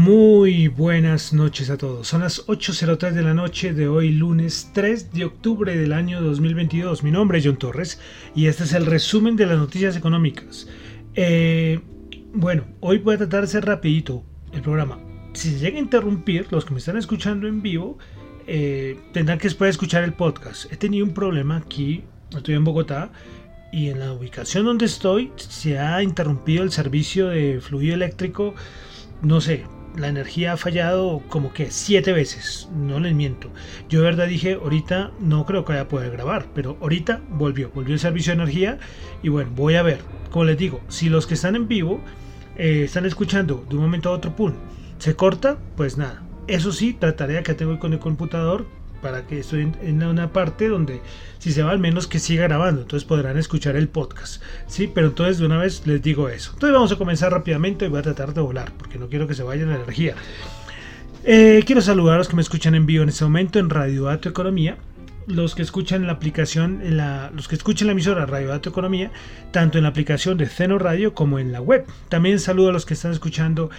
Muy buenas noches a todos. Son las 8.03 de la noche de hoy, lunes 3 de octubre del año 2022. Mi nombre es John Torres y este es el resumen de las noticias económicas. Eh, bueno, hoy voy a tratar de ser rapidito el programa. Si se llega a interrumpir, los que me están escuchando en vivo eh, tendrán que después escuchar el podcast. He tenido un problema aquí, estoy en Bogotá y en la ubicación donde estoy se ha interrumpido el servicio de fluido eléctrico no sé, la energía ha fallado como que siete veces, no les miento. Yo de verdad dije, ahorita no creo que vaya a poder grabar, pero ahorita volvió, volvió el servicio de energía y bueno, voy a ver. Como les digo, si los que están en vivo eh, están escuchando de un momento a otro, pum, se corta, pues nada. Eso sí, trataré de que tengo con el computador para que estoy en, una parte donde si se va al menos que siga grabando, entonces podrán escuchar el podcast, ¿sí? Pero entonces de una vez les digo eso. Entonces vamos a comenzar rápidamente y voy a tratar de volar porque no quiero que se vaya la energía. Eh, quiero saludar a los que me escuchan en vivo en este momento en Radio Dato Economía, los que escuchan la aplicación, los que escuchan la emisora Radio Dato Economía, tanto en la aplicación de Ceno Radio como en la web. También saludo a los que están escuchando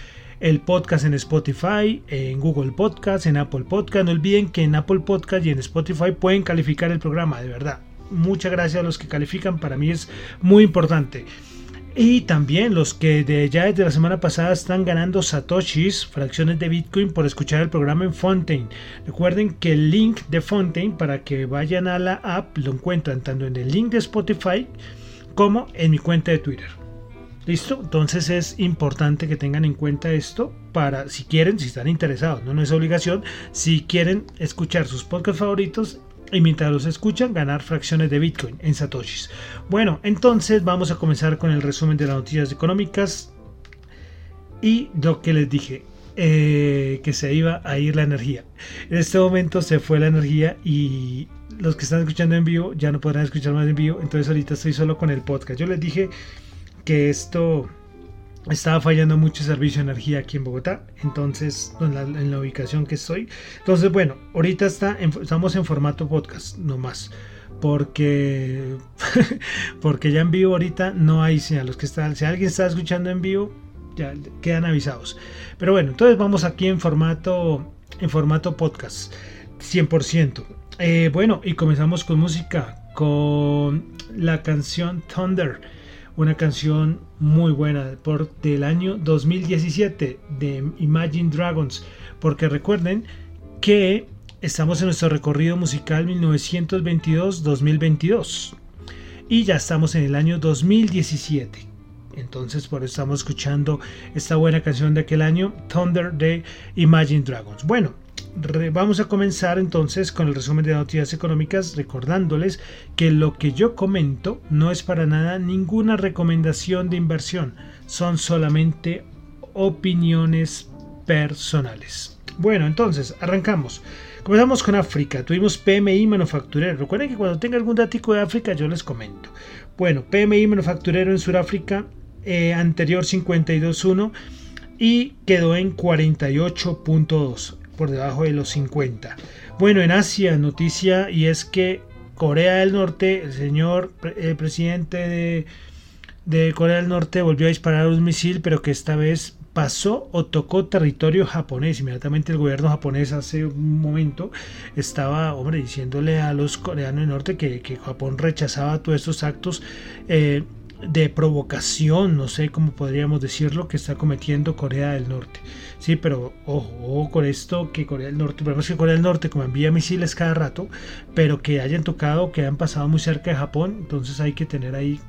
el podcast en Spotify, en Google Podcast, en Apple Podcast. No olviden que en Apple Podcast y en Spotify pueden calificar el programa, de verdad. Muchas gracias a los que califican, para mí es muy importante. Y también los que de ya desde la semana pasada están ganando satoshis, fracciones de Bitcoin por escuchar el programa en Fontaine. Recuerden que el link de Fontaine para que vayan a la app lo encuentran tanto en el link de Spotify como en mi cuenta de Twitter. ¿Listo? Entonces es importante que tengan en cuenta esto para, si quieren, si están interesados, no, es obligación, si quieren escuchar sus podcasts favoritos y mientras los escuchan ganar fracciones de Bitcoin en Satoshis. Bueno, entonces vamos a comenzar con el resumen de las noticias económicas y lo que les dije. eh, que se iba a ir la energía. En este momento se fue la energía y los que están escuchando en vivo ya no podrán escuchar más en vivo. Entonces ahorita estoy solo con el podcast. Yo les dije que esto estaba fallando mucho servicio de energía aquí en Bogotá, entonces en la, ubicación que estoy. Entonces, bueno, ahorita está en- estamos en formato podcast, no más. Porque, porque ya en vivo ahorita no hay señal. Los que están, si alguien está escuchando en vivo, ya quedan avisados. Pero bueno, entonces vamos aquí en formato, en formato podcast, 100%. Eh, bueno, y comenzamos con música, con la canción Thunder una canción muy buena por del año 2017 de Imagine Dragons porque recuerden que estamos en nuestro recorrido musical 1922-2022 y ya estamos en el año 2017 entonces por eso estamos escuchando esta buena canción de aquel año Thunder de Imagine Dragons. Bueno vamos a comenzar entonces con el resumen de noticias económicas recordándoles que lo que yo comento no es para nada ninguna recomendación de inversión, son solamente opiniones personales. Bueno, entonces arrancamos. Comenzamos con África. Tuvimos PMI manufacturero. Recuerden que cuando tenga algún dato de África yo les comento. Bueno, PMI manufacturero en Sudáfrica eh, anterior 52.1 y quedó en 48.2 por debajo de los 50. Bueno, en Asia noticia y es que Corea del Norte, el señor el presidente de, Corea del Norte volvió a disparar un misil, pero que esta vez pasó o tocó territorio japonés. Inmediatamente el gobierno japonés hace un momento estaba, hombre, diciéndole a los coreanos del norte que, que Japón rechazaba todos estos actos eh, de provocación, no sé cómo podríamos decirlo, que está cometiendo Corea del Norte. Sí, pero ojo, ojo con esto que Corea del Norte, es que Corea del Norte como envía misiles cada rato, pero que hayan tocado, que hayan pasado muy cerca de Japón, entonces hay que tener ahí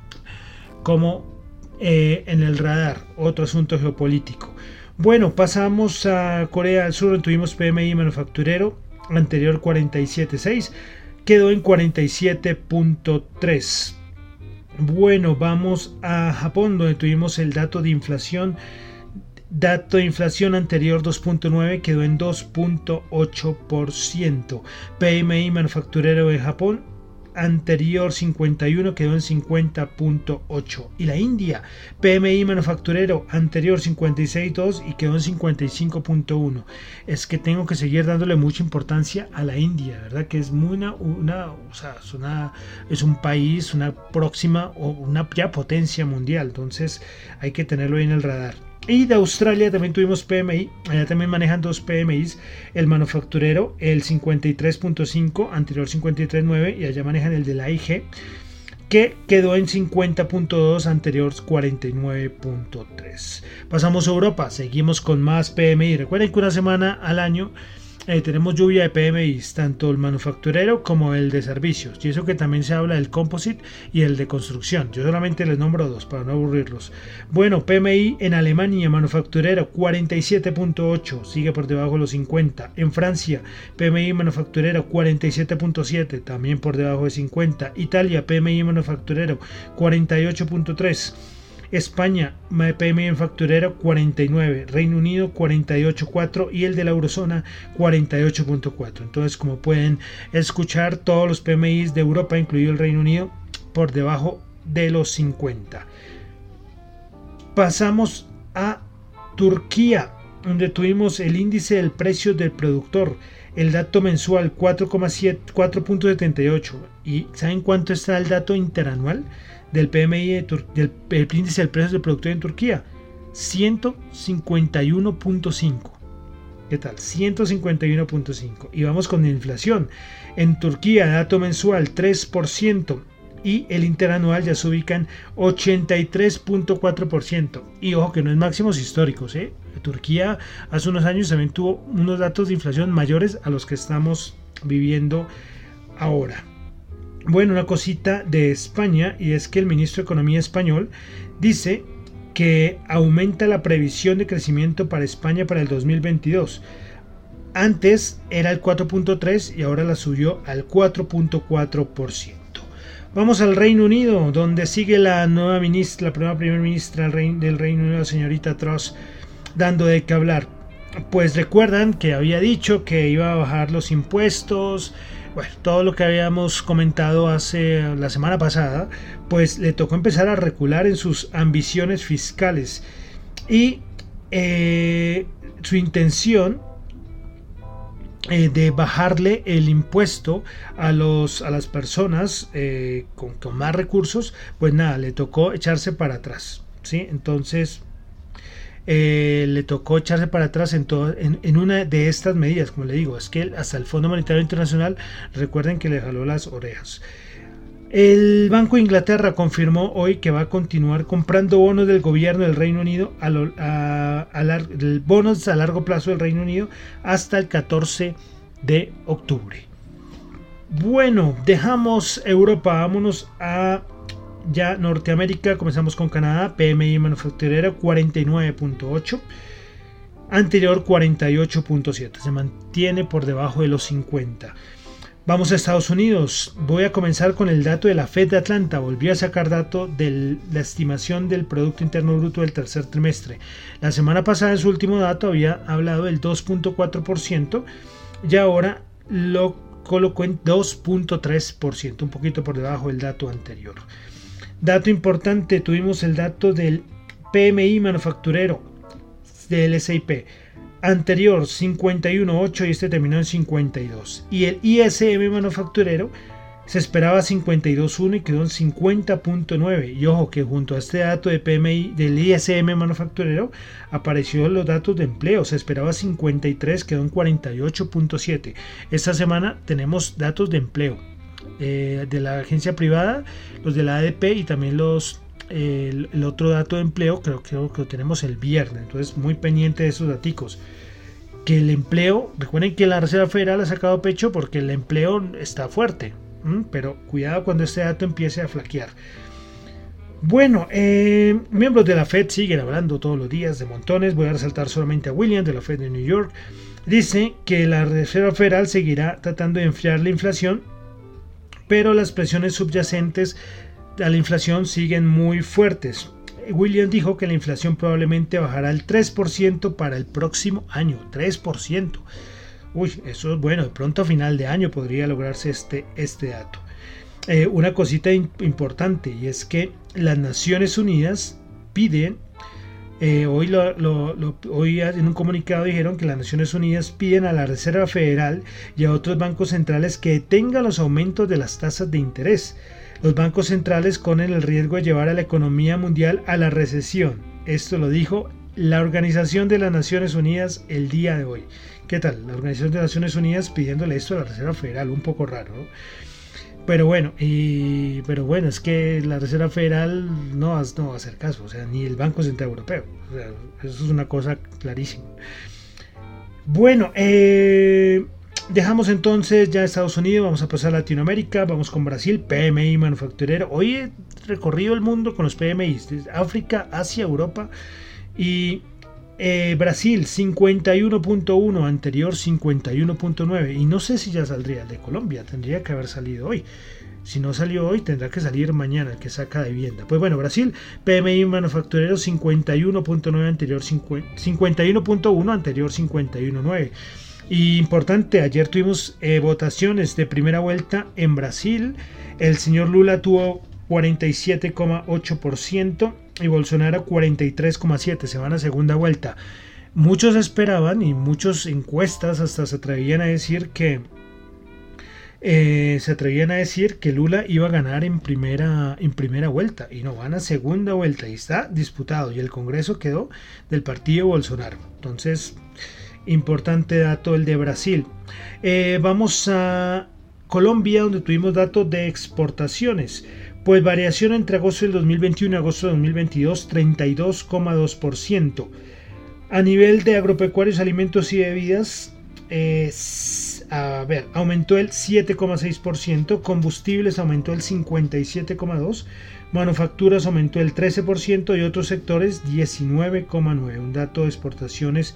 como eh, en el radar otro asunto geopolítico. Bueno, pasamos a Corea del Sur, tuvimos PMI manufacturero, anterior 47.6, quedó en 47.3. Bueno, vamos a Japón, donde tuvimos el dato de inflación. Dato de inflación anterior 2.9 quedó en 2.8%. PMI manufacturero de Japón anterior 51 quedó en 50.8 y la India PMI manufacturero anterior 56.2 y quedó en 55.1 es que tengo que seguir dándole mucha importancia a la India verdad que es muy una, una o sea es es un país una próxima o una ya potencia mundial. Entonces hay que tenerlo en el radar y de Australia también tuvimos PMI, allá también manejan dos PMIs, el manufacturero, el 53.5, anterior 53.9 y allá manejan el de la IG, que quedó en 50.2, anterior 49.3. Pasamos a Europa, seguimos con más PMI. Recuerden que una semana al año eh, tenemos lluvia de PMIs, tanto el manufacturero como el de servicios. Y eso que también se habla del composite y el de construcción. Yo solamente les nombro dos para no aburrirlos. Bueno, PMI en Alemania, manufacturero 47.8, sigue por debajo de los 50. En Francia, PMI manufacturero 47.7, también por debajo de 50. Italia, PMI manufacturero 48.3. España, PMI facturero 49, Reino Unido 48.4 y el de la eurozona 48.4. Entonces, como pueden escuchar, todos los PMIs de Europa, incluido el Reino Unido, por debajo de los 50. Pasamos a Turquía, donde tuvimos el índice del precio del productor, el dato mensual 4,78. ¿Y saben cuánto está el dato interanual? Del PMI del el índice del precio del producto en Turquía 151.5 ¿Qué tal? 151.5 y vamos con la inflación. En Turquía dato mensual 3% y el interanual ya se ubica en 83.4% y ojo que no es máximos históricos ¿eh? Turquía hace unos años también tuvo unos datos de inflación mayores a los que estamos viviendo ahora bueno, una cosita de España y es que el ministro de Economía español dice que aumenta la previsión de crecimiento para España para el 2022. Antes era el 4.3 y ahora la subió al 4.4%. Vamos al Reino Unido, donde sigue la nueva ministra, la primera primera ministra del Reino Unido, la señorita Truss, dando de qué hablar. Pues recuerdan que había dicho que iba a bajar los impuestos, bueno, todo lo que habíamos comentado hace la semana pasada, pues le tocó empezar a recular en sus ambiciones fiscales y eh, su intención eh, de bajarle el impuesto a, los, a las personas eh, con, con, más recursos, pues nada, le tocó echarse para atrás. ¿sí? Entonces, eh, le tocó echarse para atrás en, en, una de estas medidas, como le digo, es que hasta el Fondo Monetario Internacional, recuerden que le jaló las orejas. El Banco de Inglaterra confirmó hoy que va a continuar comprando bonos del gobierno del Reino Unido, a, a, bonos a largo plazo del Reino Unido hasta el 14 de octubre. Bueno, dejamos Europa, vámonos a ya Norteamérica, comenzamos con Canadá, PMI manufacturera 49.8, anterior 48.7, se mantiene por debajo de los 50. Vamos a Estados Unidos. Voy a comenzar con el dato de la Fed de Atlanta. Volvió a sacar dato de la estimación del Producto Interno Bruto del tercer trimestre. La semana pasada en su último dato había hablado del 2.4% y ahora lo colocó en 2.3%, un poquito por debajo del dato anterior. Dato importante, tuvimos el dato del PMI manufacturero del SIP. Anterior 51.8 y este terminó en 52. Y el ISM manufacturero se esperaba 52.1 y quedó en 50.9. Y ojo que junto a este dato de PMI del ISM manufacturero apareció los datos de empleo. Se esperaba 53, quedó en 48.7. Esta semana tenemos datos de empleo eh, de la agencia privada, los de la ADP y también los el, otro dato de empleo, creo, que lo tenemos el viernes, entonces muy pendiente de esos datos. Que el empleo, recuerden que la Reserva Federal ha sacado pecho porque el empleo está fuerte, pero cuidado cuando este dato empiece a flaquear. Bueno, eh, miembros de la Fed siguen hablando todos los días de montones. Voy a resaltar solamente a William de la Fed de New York. Dice que la Reserva Federal seguirá tratando de enfriar la inflación pero las presiones subyacentes a la inflación siguen muy fuertes. William dijo que la inflación probablemente bajará al 3% para el próximo año. 3%. Uy, eso es bueno. De pronto a final de año podría lograrse este, este dato. Eh, una cosita importante y es que las Naciones Unidas piden eh, hoy, hoy en un comunicado dijeron que las Naciones Unidas piden a la Reserva Federal y a otros bancos centrales que detengan los aumentos de las tasas de interés. Los bancos centrales corren el riesgo de llevar a la economía mundial a la recesión. Esto lo dijo la Organización de las Naciones Unidas el día de hoy. ¿Qué tal? La Organización de las Naciones Unidas pidiéndole esto a la Reserva Federal, un poco raro. ¿no? Pero bueno, y, pero bueno, es que la Reserva Federal no, no va a hacer caso, o sea, ni el Banco Central Europeo. O sea, eso es una cosa clarísima. Bueno, eh, dejamos entonces ya Estados Unidos, vamos a pasar a Latinoamérica, vamos con Brasil, PMI manufacturero. Hoy he recorrido el mundo con los PMI, África, Asia, Europa y eh, Brasil 51.1, anterior 51.9. Y no sé si ya saldría de Colombia, tendría que haber salido hoy. Si no salió hoy, tendrá que salir mañana el que saca de vivienda. Pues bueno, Brasil, PMI manufacturero 51.9, anterior 51.1, anterior 51.9. Y importante, ayer tuvimos eh, votaciones de primera vuelta en Brasil. El señor Lula tuvo 47,8% y Bolsonaro 43,7%. Se van a segunda vuelta. Muchos esperaban y muchas encuestas hasta se atrevían a decir que eh, se atrevían a decir que Lula iba a ganar en primera, en primera vuelta y no van a segunda vuelta y está disputado y el Congreso quedó del partido Bolsonaro. Entonces, importante dato el de Brasil. Eh, vamos a Colombia donde tuvimos datos de exportaciones. Pues variación entre agosto del 2021 y agosto del 2022, 32,2%. A nivel de agropecuarios, alimentos y bebidas, a ver, aumentó el 7,6%, combustibles aumentó el 57,2%, manufacturas aumentó el 13% y otros sectores 19,9%. Un dato de exportaciones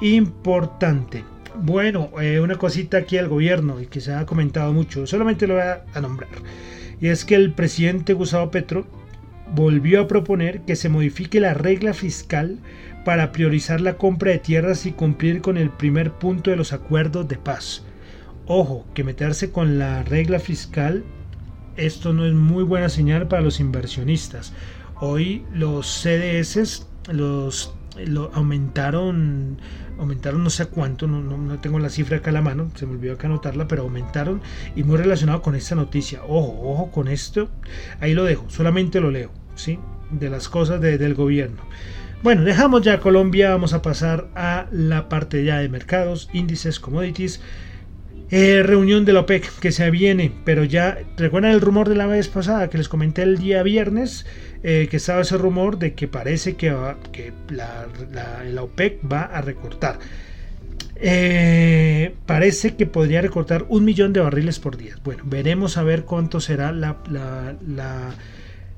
importante. Bueno, eh, una cosita aquí al gobierno y que se ha comentado mucho, solamente lo voy a, a nombrar. Y es que el presidente Gustavo Petro volvió a proponer que se modifique la regla fiscal para priorizar la compra de tierras y cumplir con el primer punto de los acuerdos de paz. Ojo, que meterse con la regla fiscal, esto no es muy buena señal para los inversionistas. Hoy los CDS los lo aumentaron aumentaron no sé cuánto no, no, no, tengo la cifra acá a la mano se me olvidó acá anotarla pero aumentaron y muy relacionado con esta noticia. Ojo ojo con esto. Ahí lo dejo solamente lo leo sí de las cosas de, del gobierno. Bueno dejamos ya Colombia vamos a pasar a la parte ya de mercados índices commodities. Eh, reunión de la OPEC que se viene, pero ya recuerdan el rumor de la vez pasada que les comenté el día viernes, eh, que estaba ese rumor de que parece que, la, OPEC va a recortar. Eh, parece que podría recortar un millón de barriles por día. Bueno, veremos a ver cuánto será la, la,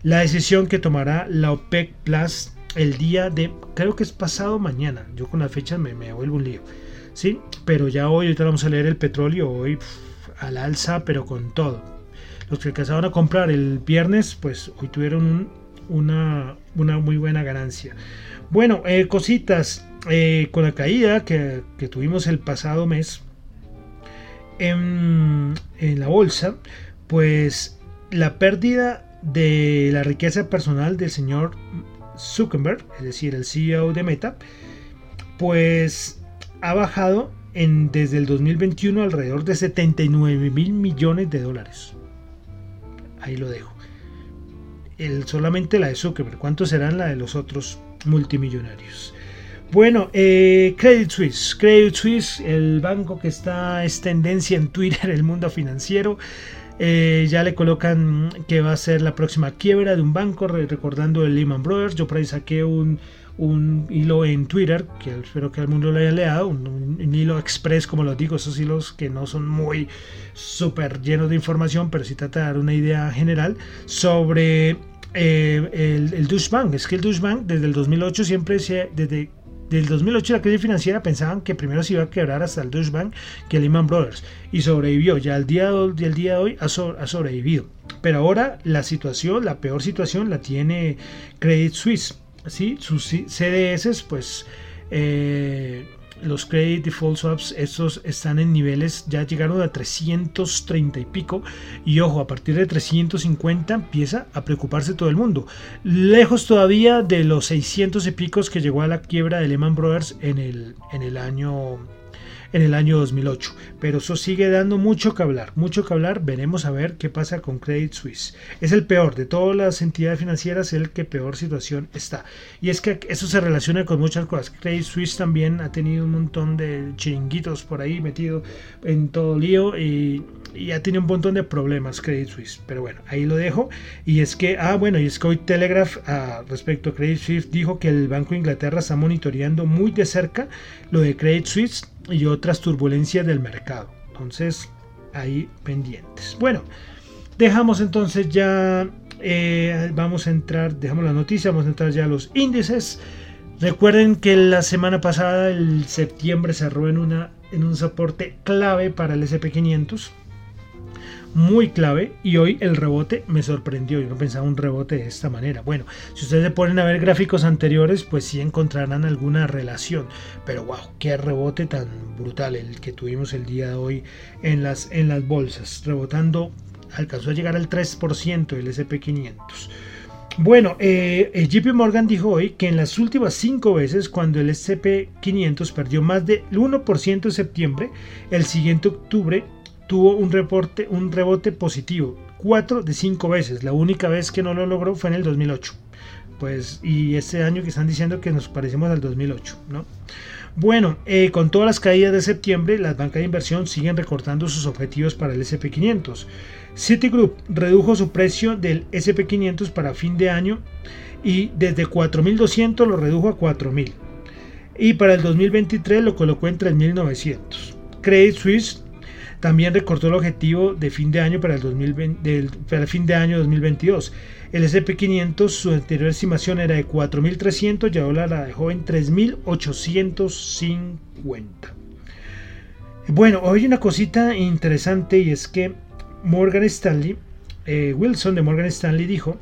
la decisión que tomará la OPEC Plus el día de, creo que es pasado mañana. Yo con la fecha me, me vuelvo un lío. ¿sí? Pero ya hoy, ahorita vamos a leer el petróleo, hoy pff, al alza, pero con todo. Los que alcanzaron a comprar el viernes, pues hoy tuvieron un, una, una, muy buena ganancia. Bueno, eh, cositas, eh, con la caída que, que, tuvimos el pasado mes en, en la bolsa, pues la pérdida de la riqueza personal del señor Zuckerberg, es decir, el CEO de Meta, pues ha bajado en, desde el 2021 alrededor de 79 mil millones de dólares. Ahí lo dejo. El, solamente la de Zuckerberg. ¿Cuánto serán la de los otros multimillonarios? Bueno, eh, Credit Suisse. Credit Suisse, el banco que está es tendencia en Twitter, el mundo financiero. Eh, ya le colocan que va a ser la próxima quiebra de un banco, recordando el Lehman Brothers. Yo por ahí saqué un, un hilo en Twitter, que espero que al mundo lo haya leído, un, hilo express, como lo digo, esos hilos que no son muy súper llenos de información, pero sí trata de dar una idea general sobre eh, el, Deutsche Bank. Es que el Deutsche Bank desde el 2008 siempre se, desde del 2008 la crisis financiera pensaban que primero se iba a quebrar hasta el Deutsche Bank que Lehman Brothers y sobrevivió. Ya al día, el día de hoy ha, sobrevivido. Pero ahora la situación, la peor situación la tiene Credit Suisse. ¿sí? Sus CDS, pues eh, los Credit Default Swaps, estos están en niveles, ya llegaron a 330 y pico. Y ojo, a partir de 350 empieza a preocuparse todo el mundo. Lejos todavía de los 600 y picos que llegó a la quiebra de Lehman Brothers en el, en el año en el año 2008. Pero eso sigue dando mucho que hablar, mucho que hablar. Veremos a ver qué pasa con Credit Suisse. Es el peor de todas las entidades financieras, el que peor situación está. Y es que eso se relaciona con muchas cosas. Credit Suisse también ha tenido un montón de chiringuitos por ahí metido en todo lío y, y ha tenido un montón de problemas Credit Suisse. Pero bueno, ahí lo dejo. Y es que, ah, bueno, y es que hoy Telegraph ah, respecto a Credit Suisse dijo que el Banco de Inglaterra está monitoreando muy de cerca lo de Credit Suisse y otras turbulencias del mercado. Entonces, ahí pendientes. Bueno, dejamos entonces ya, eh, vamos a entrar, dejamos la noticia, vamos a entrar ya a los índices. Recuerden que la semana pasada, el septiembre, cerró en, una, en un soporte clave para el SP500 muy clave y hoy el rebote me sorprendió. Yo no pensaba un rebote de esta manera. Bueno, si ustedes se ponen a ver gráficos anteriores, pues sí encontrarán alguna relación. Pero wow, qué rebote tan brutal el que tuvimos el día de hoy en las, en las bolsas. Rebotando, alcanzó a llegar al 3% del SP500. Bueno, eh, JP Morgan dijo hoy que en las últimas cinco veces cuando el SP500 perdió más del 1% en septiembre, el siguiente octubre tuvo un, reporte, un rebote positivo, 4 de 5 veces. La única vez que no lo logró fue en el 2008. Pues, y este año que están diciendo que nos parecemos al 2008, ¿no? Bueno, eh, con todas las caídas de septiembre, las bancas de inversión siguen recortando sus objetivos para el SP500. Citigroup redujo su precio del SP500 para fin de año y desde 4.200 lo redujo a 4.000. Y para el 2023 lo colocó en 3.900. Credit Suisse también recortó el objetivo de fin de año para el, 2020, del, para fin de año 2022. El SP500, su anterior estimación era de 4.300 y ahora la dejó en 3.850. Bueno, hoy hay una cosita interesante y es que Morgan Stanley, eh, Wilson de Morgan Stanley dijo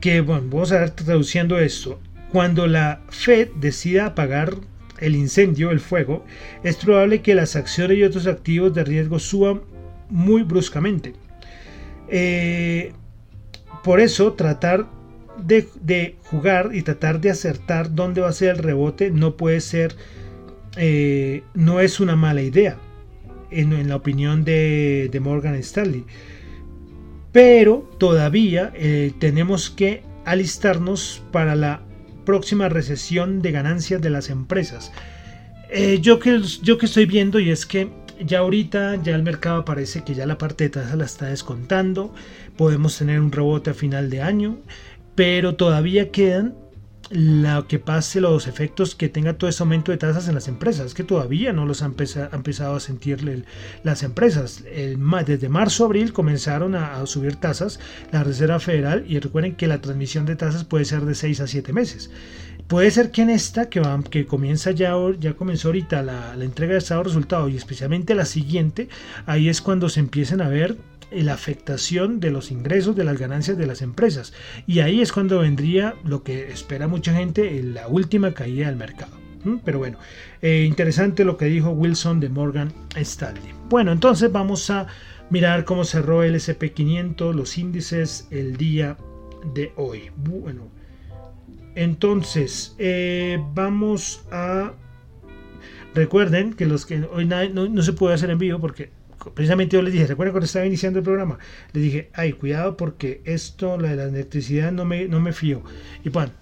que, bueno, vamos a ver traduciendo esto, cuando la Fed decida apagar el incendio, el fuego, es probable que las acciones y otros activos de riesgo suban muy bruscamente. Eh, por eso tratar de, jugar y tratar de acertar dónde va a ser el rebote no puede ser, eh, no es una mala idea, en, la opinión de, Morgan Stanley. Pero todavía eh, tenemos que alistarnos para la próxima recesión de ganancias de las empresas. Eh, yo, que, yo que estoy viendo y es que ya ahorita ya el mercado parece que ya la parte de tasa la está descontando, podemos tener un rebote a final de año, pero todavía quedan lo que pase, los efectos que tenga todo ese aumento de tasas en las empresas, que todavía no los han, empezado a sentir las empresas. desde marzo abril comenzaron a, subir tasas la Reserva Federal y recuerden que la transmisión de tasas puede ser de 6 a 7 meses. Puede ser que en esta, que, que comienza ya, ya comenzó ahorita la, entrega de estado de resultados y especialmente la siguiente, ahí es cuando se empiecen a ver la afectación de los ingresos, de las ganancias de las empresas. Y ahí es cuando vendría lo que espera mucha gente, la última caída del mercado. Pero bueno, eh, interesante lo que dijo Wilson de Morgan Stanley. Bueno, entonces vamos a mirar cómo cerró el SP500, los índices el día de hoy. Bueno, entonces eh, vamos a... Recuerden que los que hoy no, no se puede hacer en vivo porque precisamente yo les dije, recuerden cuando estaba iniciando el programa, les dije, ay, cuidado porque esto, la de la electricidad, no me, no me fío. Y bueno,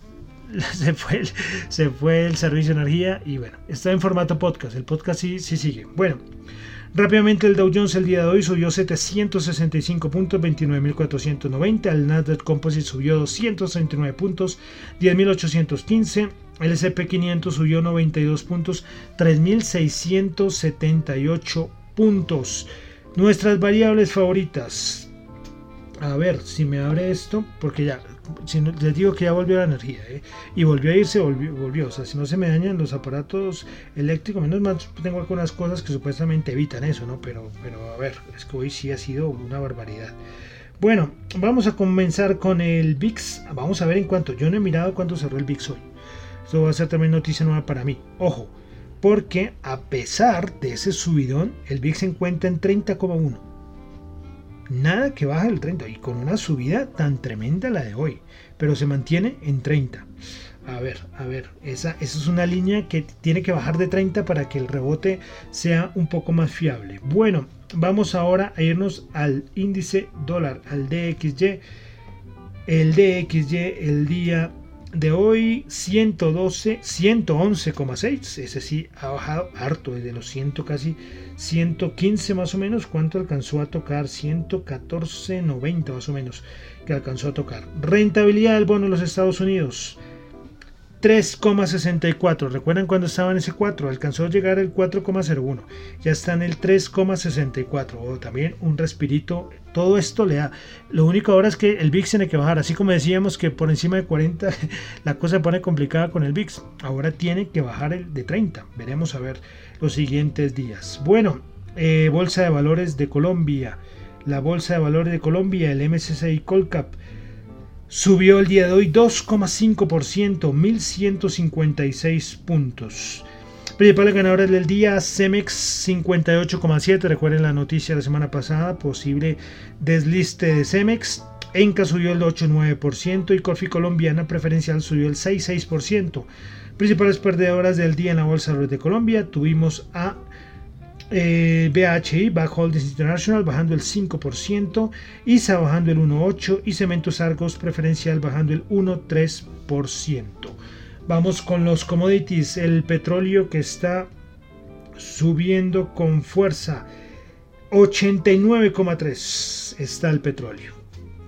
se fue, el, se fue el servicio de energía y bueno, está en formato podcast, el podcast sí, sí sigue. Bueno, rápidamente el Dow Jones el día de hoy subió 765 puntos, 29.490, el Nasdaq Composite subió 239 puntos, 10.815. El SP500 subió 92 puntos, 3.678 puntos. Nuestras variables favoritas. A ver si me abre esto, porque ya, les digo que ya volvió la energía, ¿eh? y volvió a irse, volvió, volvió, O sea, si no se me dañan los aparatos eléctricos, menos mal tengo algunas cosas que supuestamente evitan eso, ¿no? Pero, pero a ver, es que hoy sí ha sido una barbaridad. Bueno, vamos a comenzar con el VIX. Vamos a ver en cuánto. Yo no he mirado cuánto cerró el VIX hoy. Esto va a ser también noticia nueva para mí. Ojo, porque a pesar de ese subidón, el VIX se encuentra en 30,1. Nada que baja el 30 y con una subida tan tremenda la de hoy, pero se mantiene en 30. A ver, a ver, esa, esa es una línea que tiene que bajar de 30 para que el rebote sea un poco más fiable. Bueno, vamos ahora a irnos al índice dólar, al DXY. El DXY el día de hoy 112, 111,6, ese sí ha bajado harto desde los 100 casi 115 más o menos, ¿cuánto alcanzó a tocar? 114,90 más o menos que alcanzó a tocar. Rentabilidad del bono de los Estados Unidos 3,64. ¿Recuerdan cuando estaba en ese 4? Alcanzó a llegar el 4,01. Ya está en el 3,64. O también un respirito. Todo esto le da. Lo único ahora es que el VIX tiene que bajar. Así como decíamos que por encima de 40 la cosa se pone complicada con el VIX. Ahora tiene que bajar el de 30. Veremos a ver los siguientes días. Bueno, eh, Bolsa de Valores de Colombia. La Bolsa de Valores de Colombia, el MSCI Colcap Subió el día de hoy 2,5%, 1156 puntos. Principales ganadores del día, Cemex 58,7. Recuerden la noticia de la semana pasada, posible desliste de Cemex. Enca subió el 8,9% y Corfi Colombiana Preferencial subió el 6,6%. Principales perdedoras del día en la Bolsa de Colombia, tuvimos a eh, BHI, Back Holdings International, bajando el 5%, ISA bajando el 1,8% y Cementos Argos Preferencial bajando el 1,3%. Vamos con los commodities, el petróleo que está subiendo con fuerza, 89,3 está el petróleo.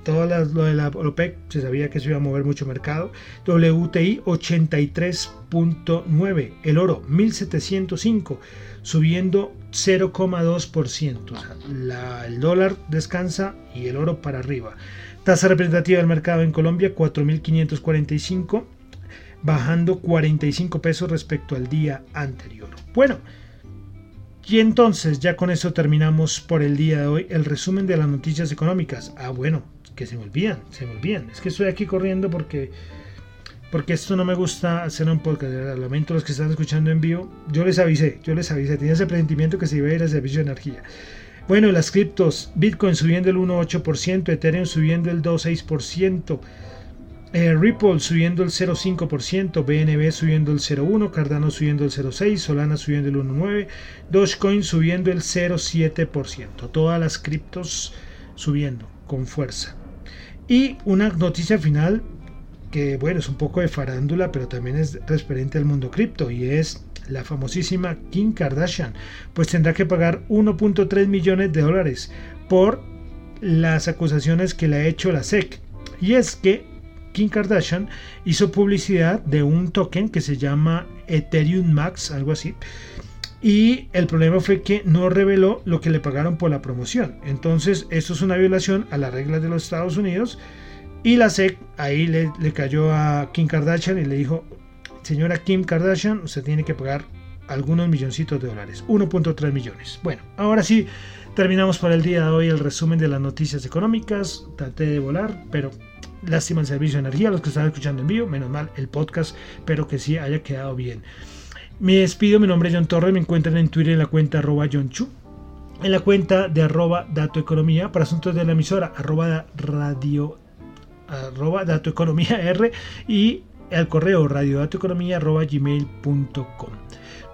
Todo lo de la OPEC se sabía que se iba a mover mucho mercado. WTI 83.9. El oro 1705 subiendo 0,2%. el dólar descansa y el oro para arriba. Tasa representativa del mercado en Colombia 4.545, bajando 45 pesos respecto al día anterior. Bueno, Y entonces, ya con eso terminamos por el día de hoy el resumen de las noticias económicas. Ah, bueno, que se me olvidan, se me olvidan. Es que estoy aquí corriendo porque porque esto no me gusta hacer un podcast. Lamento los que están escuchando en vivo. Yo les avisé, yo les avisé. Tenía ese presentimiento que se iba a ir al servicio de energía. Bueno, las criptos, Bitcoin subiendo el 1,8%, Ethereum subiendo el 2,6%, eh, Ripple subiendo el 0,5%, BNB subiendo el 0,1%, Cardano subiendo el 0,6%, Solana subiendo el 1,9%, Dogecoin subiendo el 0,7%. Todas las criptos subiendo con fuerza. Y una noticia final que bueno, es un poco de farándula, pero también es referente al mundo cripto y es la famosísima Kim Kardashian, pues tendrá que pagar 1.3 millones de dólares por las acusaciones que le ha hecho la SEC. Y es que Kim Kardashian hizo publicidad de un token que se llama Ethereum Max, algo así. Y el problema fue que no reveló lo que le pagaron por la promoción. Entonces, esto es una violación a las reglas de los Estados Unidos y la SEC ahí le, cayó a Kim Kardashian y le dijo, señora Kim Kardashian, usted tiene que pagar algunos milloncitos de dólares, 1.3 millones. Bueno, ahora sí, terminamos por el día de hoy el resumen de las noticias económicas. Traté de volar, pero lástima el servicio de energía, los que están escuchando en vivo, menos mal el podcast, pero que sí haya quedado bien. Me despido, mi nombre es John Torres, me encuentran en Twitter en la cuenta arroba John Chu, en la cuenta de arroba Dato Economía, para asuntos de la emisora arroba Radio arroba datoeconomía r y al correo radiodatoeconomía arroba gmail.com.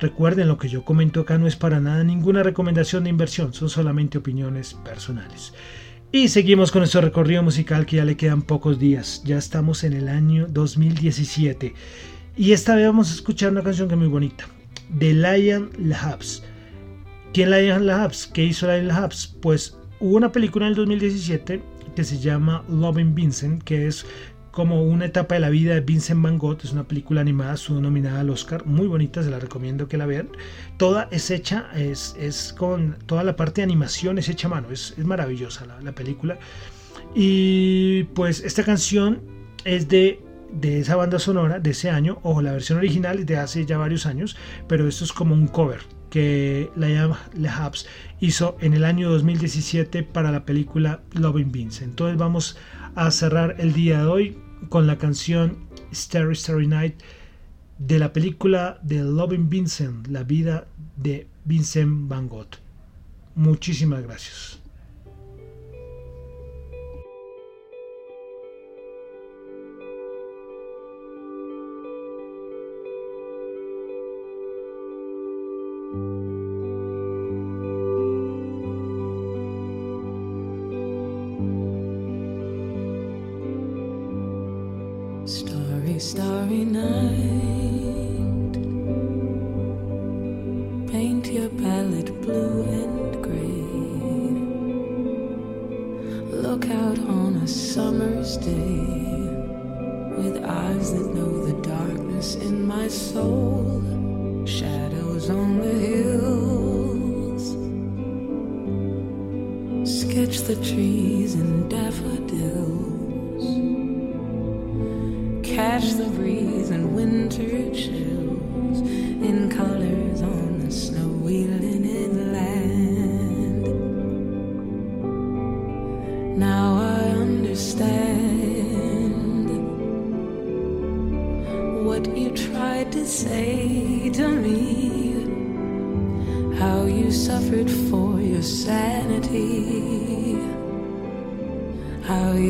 Recuerden, lo que yo comento acá no es para nada ninguna recomendación de inversión, son solamente opiniones personales. Y seguimos con nuestro recorrido musical que ya le quedan pocos días. Ya estamos en el año 2017. Y esta vez vamos a escuchar una canción que es muy bonita. De Lion Labs. ¿Quién Lion Labs? ¿Qué hizo Lion Labs? Pues hubo una película en el 2017 que se llama Loving Vincent, que es como una etapa de la vida de Vincent Van Gogh. Es una película animada, su nominada al Oscar, muy bonita, se la recomiendo que la vean. Toda es hecha, es, es con toda la parte de animación es hecha a mano, es, es maravillosa la, la, película. Y pues esta canción es de, de esa banda sonora de ese año, o la versión original de hace ya varios años, pero esto es como un cover que Liam Lehabs hizo en el año 2017 para la película Loving Vincent. Entonces vamos a cerrar el día de hoy con la canción Starry Starry Night de la película de Loving Vincent, la vida de Vincent Van Gogh. Muchísimas gracias. With eyes that know the darkness in my soul. Shadows on the hills. Sketch the trees and daffodils catch the breeze and winter chills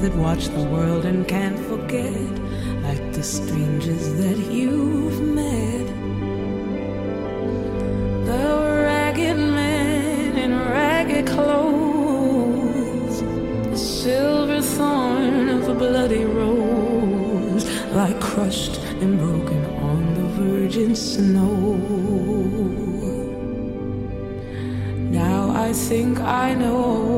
that watch the world and can't forget, like the strangers that you've met. The ragged man in ragged clothes, the silver thorn of a bloody rose, like crushed and broken on the virgin snow. Now I think I know.